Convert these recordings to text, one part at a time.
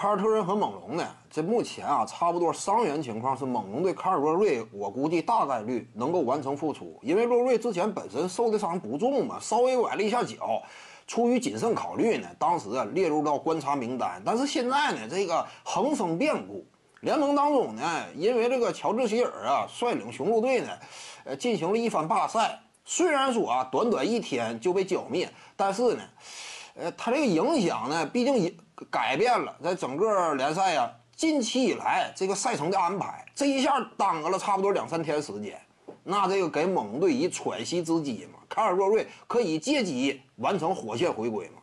凯尔特人和猛龙呢？这目前啊，差不多伤员情况是猛龙对凯尔洛瑞，我估计大概率能够完成复出，因为洛瑞之前本身受的伤不重嘛，稍微崴了一下脚，出于谨慎考虑呢，当时啊列入到观察名单。但是现在呢，这个横生变故，联盟当中呢，因为这个乔治希尔啊率领雄鹿队呢，呃，进行了一番罢赛，虽然说啊短短一天就被剿灭，但是呢。呃，他这个影响呢，毕竟也改变了在整个联赛呀，近期以来这个赛程的安排，这一下耽搁了差不多两三天时间，那这个给猛龙队以喘息之机嘛，卡尔洛瑞可以借机完成火线回归嘛。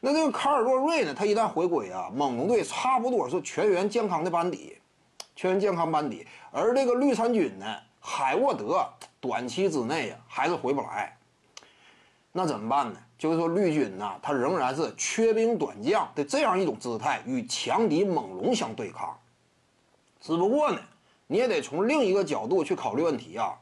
那这个卡尔洛瑞呢，他一旦回归啊，猛龙队差不多是全员健康的班底，全员健康班底，而这个绿衫军呢，海沃德短期之内呀还是回不来，那怎么办呢？就是说，绿军呢，他仍然是缺兵短将的这样一种姿态，与强敌猛龙相对抗。只不过呢，你也得从另一个角度去考虑问题啊，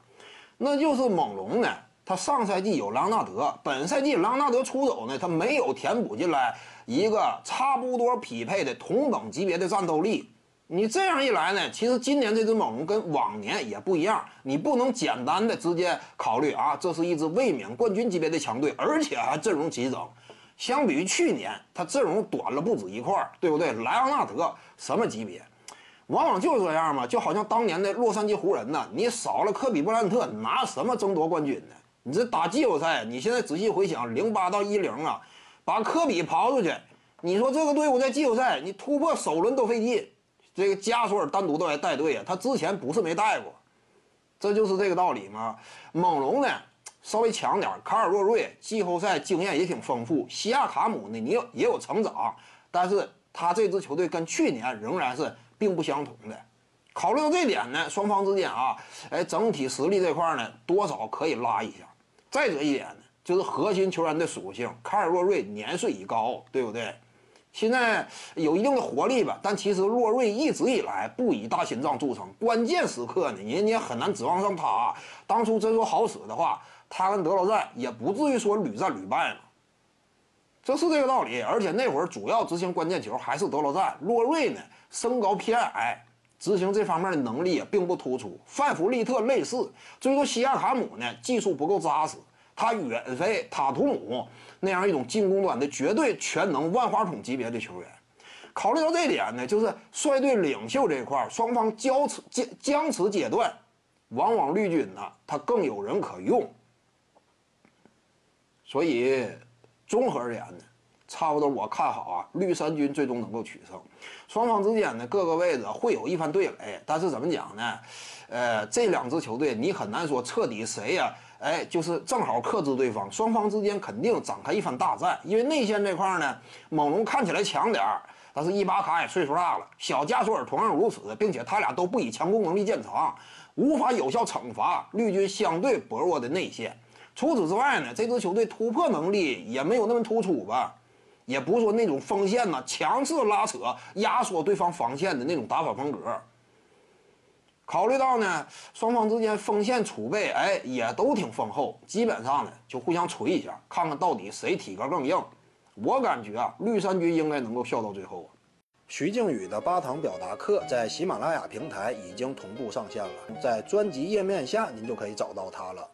那就是猛龙呢，他上赛季有朗纳德，本赛季朗纳德出走呢，他没有填补进来一个差不多匹配的同等级别的战斗力。你这样一来呢，其实今年这支猛龙跟往年也不一样，你不能简单的直接考虑啊，这是一支卫冕冠军级别的强队，而且还阵容齐整。相比于去年，他阵容短了不止一块儿，对不对？莱昂纳德什么级别？往往就是这样嘛，就好像当年的洛杉矶湖人呢，你少了科比布兰特，拿什么争夺冠军呢？你这打季后赛，你现在仔细回想，零八到一零啊，把科比刨出去，你说这个队伍在季后赛，你突破首轮都费劲。这个加索尔单独都来带队啊，他之前不是没带过，这就是这个道理嘛。猛龙呢稍微强点，卡尔洛瑞季后赛经验也挺丰富，西亚卡姆呢你有也有成长，但是他这支球队跟去年仍然是并不相同的。考虑到这点呢，双方之间啊，哎，整体实力这块呢多少可以拉一下。再者一点呢，就是核心球员的属性，卡尔洛瑞年岁已高，对不对？现在有一定的活力吧，但其实洛瑞一直以来不以大心脏著称，关键时刻呢，人家很难指望上他。当初真说好使的话，他跟德罗赞也不至于说屡战屡败嘛，这是这个道理。而且那会儿主要执行关键球还是德罗赞，洛瑞呢身高偏矮，执行这方面的能力也并不突出。范弗利特类似，至于说西亚卡姆呢，技术不够扎实。他远非塔图姆那样一种进攻端的绝对全能万花筒级别的球员。考虑到这点呢，就是率队领袖这一块，双方交持僵僵持阶段，往往绿军呢他更有人可用。所以综合而言呢，差不多我看好啊，绿衫军最终能够取胜。双方之间呢各个位置会有一番对垒，但是怎么讲呢？呃，这两支球队你很难说彻底谁呀。哎，就是正好克制对方，双方之间肯定展开一番大战。因为内线这块呢，猛龙看起来强点儿，但是伊巴卡也岁数大了，小加索尔同样如此，并且他俩都不以强攻能力见长，无法有效惩罚绿军相对薄弱的内线。除此之外呢，这支球队突破能力也没有那么突出吧，也不是说那种锋线呢强势拉扯压缩对方防线的那种打法风格。考虑到呢，双方之间锋线储备，哎，也都挺丰厚，基本上呢就互相锤一下，看看到底谁体格更硬。我感觉啊，绿衫军应该能够笑到最后。徐静宇的八堂表达课在喜马拉雅平台已经同步上线了，在专辑页面下您就可以找到它了。